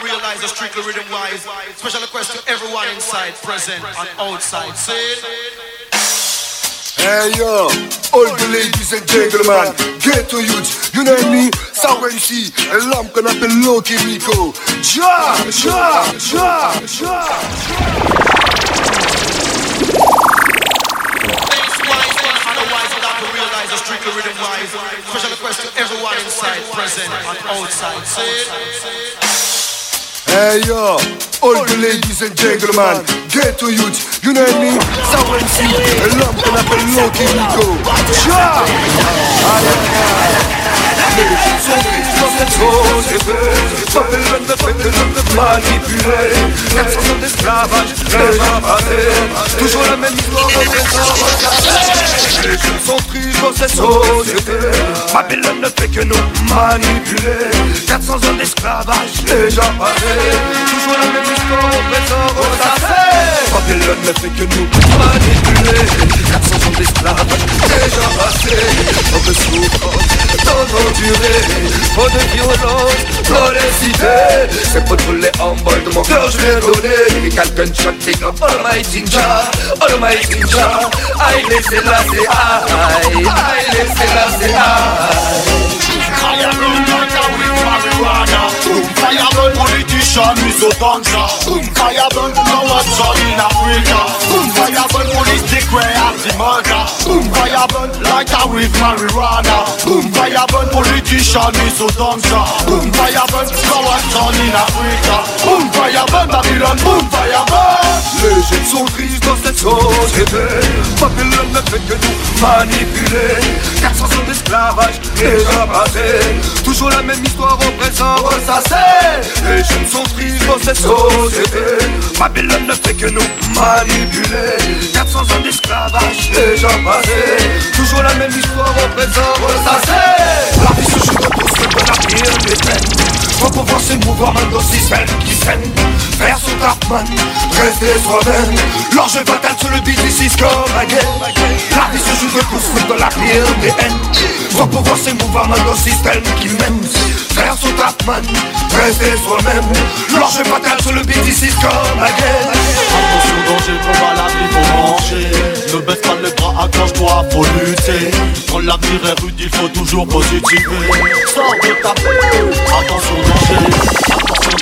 realize the strictly rhythm wise. Special request to everyone inside, present, and outside. See it? Hey yo, all the ladies and gentlemen, get to youth, you know me, Sawensi, and Lamp can have a Loky-Nico. Ja, ja, ja, ja, Otherwise, to realize the strictly rhythm wise. Special request to everyone inside, present, and outside. See it? Hey yo, all the ladies and gentlemen, get to youth, you know me, Sawensi, and Lamp can have a fait que nous manipuler 400 ans d'esclavage, déjà passé Toujours la même histoire les Les jeunes sont tristes dans cette société Babylone ne fait que nous manipuler. 400 ans d'esclavage, déjà passé Toujours la même histoire au présent ressassé Babylone ne fait que nous manipuler. 400 ans d'esclavage, déjà passé On veut souffrir, tant endurer Trop de violence, trop de cité C'est pour tous les humbles de mon cœur je vais donner Quelqu'un shot take up all my ginger All my ginger. Aïe laissez la c'est aïe Aïe laissez la c'est aïe Fireburn politician is a ganja Fireburn corruption in Africa. Fireburn police declare the murder Fireburn like a with marijuana. Fireburn politician is a ganja Fireburn corruption in Africa. Fireburn Babylon. Fireburn Les jeunes sont tristes dans cette société Babylone ne fait que nous manipuler 400 ans d'esclavage déjà passé Toujours la même histoire au présent. Ressassé Les jeunes sont tristes dans cette société. Babylone ne fait que nous manipuler. 400 ans d'esclavage déjà passé Toujours la même histoire au présent. Ressassé La vie se joue tout ce la pire des peines. Faut pouvoir se mouvoir dans système qui saigne Faire son Cartman, soi-même L'orge fatale sur le c'est comme again La vie se joue de tous dans la pire des haines. Faut pouvoir se mouvoir dans le système qui mène Faire son Cartman, rester soi-même L'orge fatale sur le c'est comme again Attention danger, combat la vie faut manger. Ne baisse pas les bras, accroche-toi, faut lutter. Quand l'avenir est rude, il faut toujours positiver. Sors de ta Attention danger, attention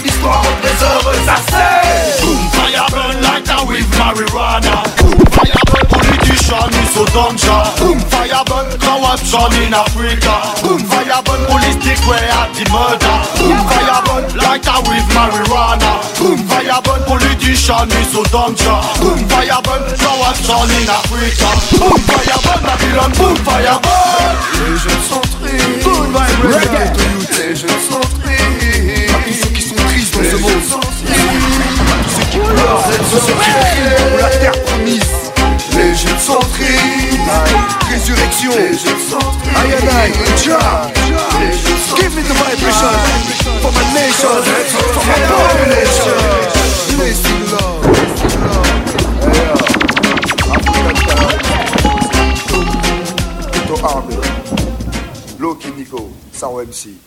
Toujours la même histoire au présent ressassé Boom, fire burn like that with marijuana. Boom, fire burn politician is so danger Boom, fire burn corruption in Africa. Boom, fire burn police declare the murder. Boom, fire burn like that with marijuana. Boom, fire burn politician is so danger Boom, fire burn corruption in Africa. Boom, fire burn Babylon Boom, fire burn. Les jeunes sont tristes Boom, reggae. Les jeunes sont tristes la terre promise. L'Égypte centriste, résurrection, aïe aïe give me the vibration for my nation, for my population. MC.